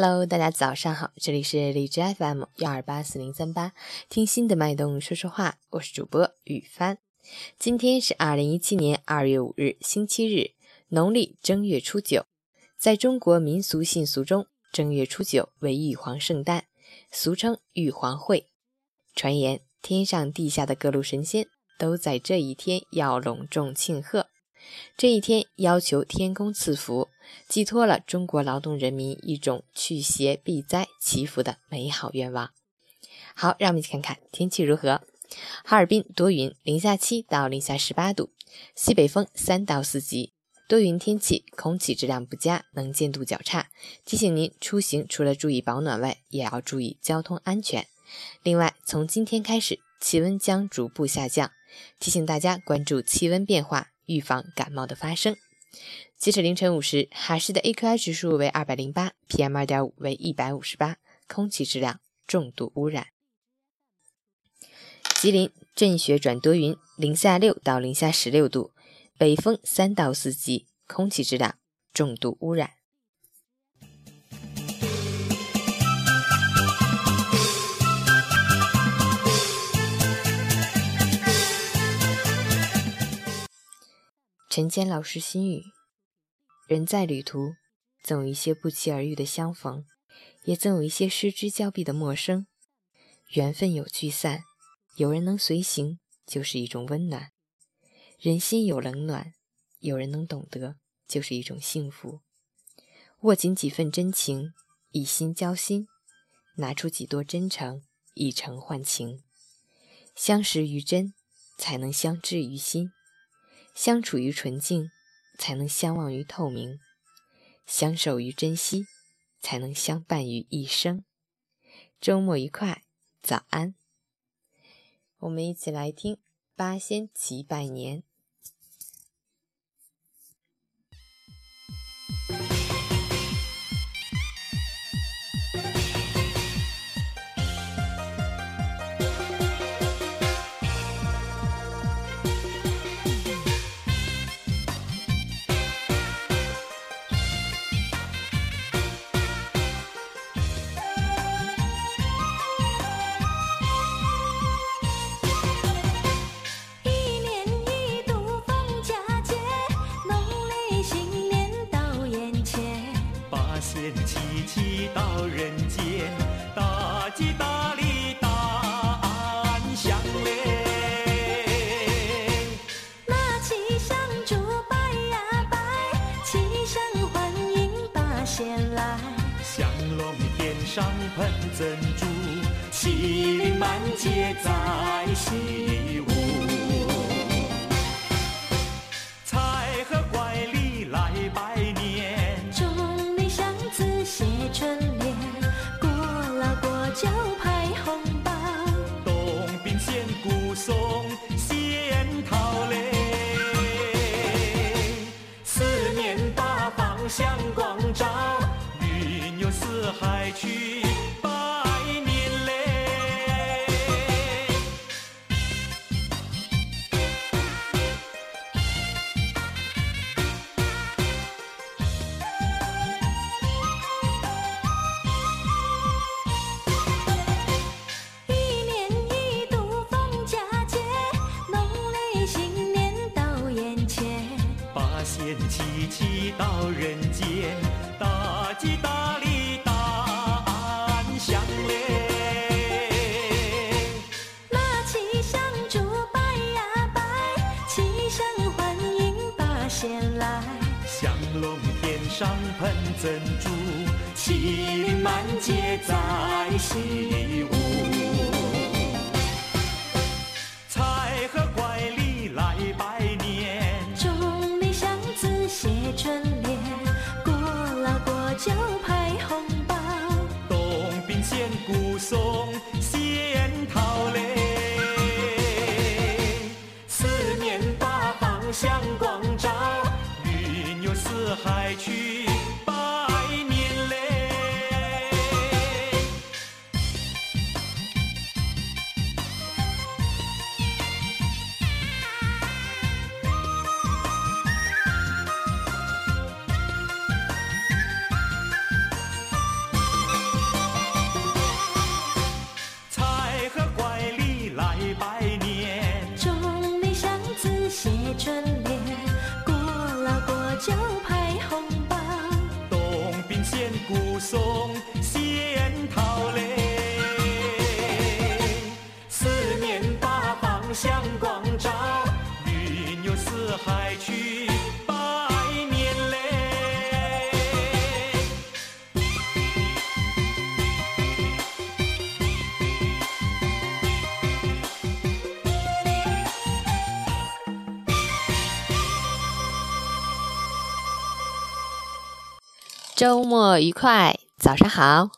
Hello，大家早上好，这里是荔枝 FM 幺二八四零三八，听心的脉动说说话，我是主播雨帆。今天是二零一七年二月五日，星期日，农历正月初九。在中国民俗信俗中，正月初九为玉皇圣诞，俗称玉皇会。传言天上地下的各路神仙都在这一天要隆重庆贺。这一天要求天公赐福，寄托了中国劳动人民一种去邪避灾、祈福的美好愿望。好，让我们一起看看天气如何。哈尔滨多云，零下七到零下十八度，西北风三到四级，多云天气，空气质量不佳，能见度较差。提醒您出行除了注意保暖外，也要注意交通安全。另外，从今天开始，气温将逐步下降，提醒大家关注气温变化。预防感冒的发生。截止凌晨五时，哈市的 AQI 指数为二百零八，PM 二点五为一百五十八，空气质量重度污染。吉林阵雪转多云，零下六到零下十六度，北风三到四级，空气质量重度污染。陈坚老师心语：人在旅途，总有一些不期而遇的相逢，也总有一些失之交臂的陌生。缘分有聚散，有人能随行，就是一种温暖；人心有冷暖，有人能懂得，就是一种幸福。握紧几分真情，以心交心；拿出几多真诚，以诚换情。相识于真，才能相知于心。相处于纯净，才能相望于透明；相守于珍惜，才能相伴于一生。周末愉快，早安！我们一起来听八仙齐拜年。上喷珍珠，麒麟满街在西屋。到人间，大吉大利大安祥嘞！拿起香烛拜呀拜，齐声欢迎八仙来。香龙天上喷珍珠，麒麟满街在习武。海去。送仙桃嘞。周末愉快，早上好，